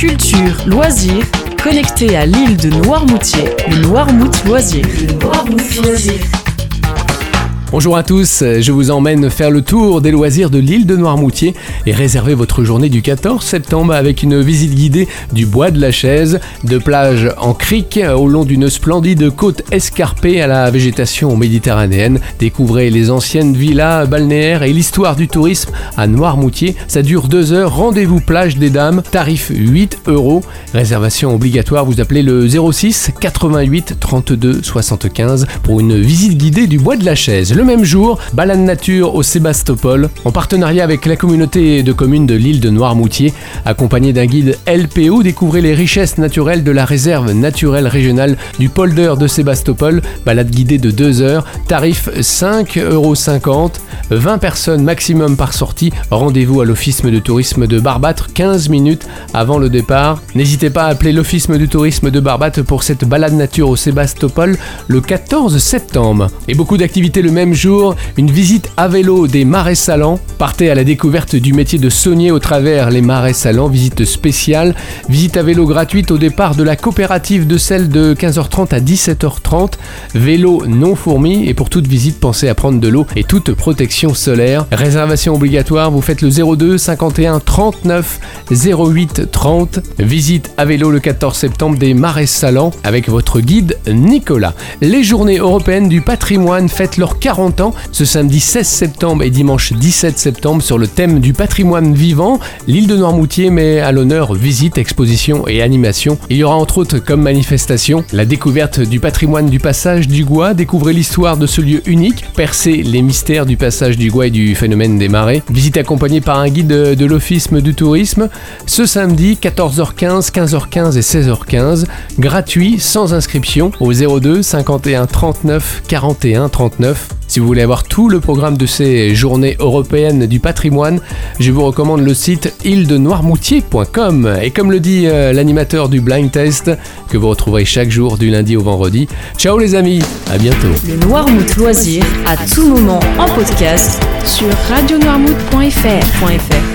culture, loisirs, connecté à l'île de Noirmoutier, le Noirmout. Le Noirmout Loisir. Bonjour à tous, je vous emmène faire le tour des loisirs de l'île de Noirmoutier et réserver votre journée du 14 septembre avec une visite guidée du bois de la chaise, de plage en crique au long d'une splendide côte escarpée à la végétation méditerranéenne. Découvrez les anciennes villas balnéaires et l'histoire du tourisme à Noirmoutier. Ça dure deux heures, rendez-vous plage des dames, tarif 8 euros. Réservation obligatoire, vous appelez le 06 88 32 75 pour une visite guidée du bois de la chaise. Le même jour, balade nature au Sébastopol, en partenariat avec la communauté de communes de l'île de Noirmoutier, accompagné d'un guide LPO, découvrez les richesses naturelles de la réserve naturelle régionale du polder de Sébastopol, balade guidée de 2 heures, tarif 5,50€, 20 personnes maximum par sortie, rendez-vous à l'office de tourisme de Barbâtre 15 minutes avant le départ. N'hésitez pas à appeler l'office du tourisme de Barbâtre pour cette balade nature au Sébastopol le 14 septembre. Et beaucoup d'activités le même jour, une visite à vélo des marais salants. Partez à la découverte du métier de saunier au travers les marais salants, visite spéciale, visite à vélo gratuite au départ de la coopérative de celle de 15h30 à 17h30, vélo non fourmi et pour toute visite pensez à prendre de l'eau et toute protection solaire. Réservation obligatoire, vous faites le 02 51 39 08 30. Visite à vélo le 14 septembre des marais salants avec votre guide Nicolas. Les journées européennes du patrimoine fêtent leur 40 ce samedi 16 septembre et dimanche 17 septembre sur le thème du patrimoine vivant. L'île de Noirmoutier met à l'honneur visite, exposition et animation. Il y aura entre autres comme manifestation la découverte du patrimoine du passage du Gois, découvrez l'histoire de ce lieu unique, percer les mystères du passage du Gois et du phénomène des marées. Visite accompagnée par un guide de l'Office du tourisme ce samedi 14h15, 15h15 et 16h15, gratuit, sans inscription au 02 51 39 41 39. Si vous voulez avoir tout le programme de ces journées européennes du patrimoine, je vous recommande le site île-de-noirmoutier.com. Et comme le dit euh, l'animateur du Blind Test, que vous retrouverez chaque jour du lundi au vendredi. Ciao les amis, à bientôt. Le Noirmout Loisir, à tout moment en podcast sur radionoirmout.fr.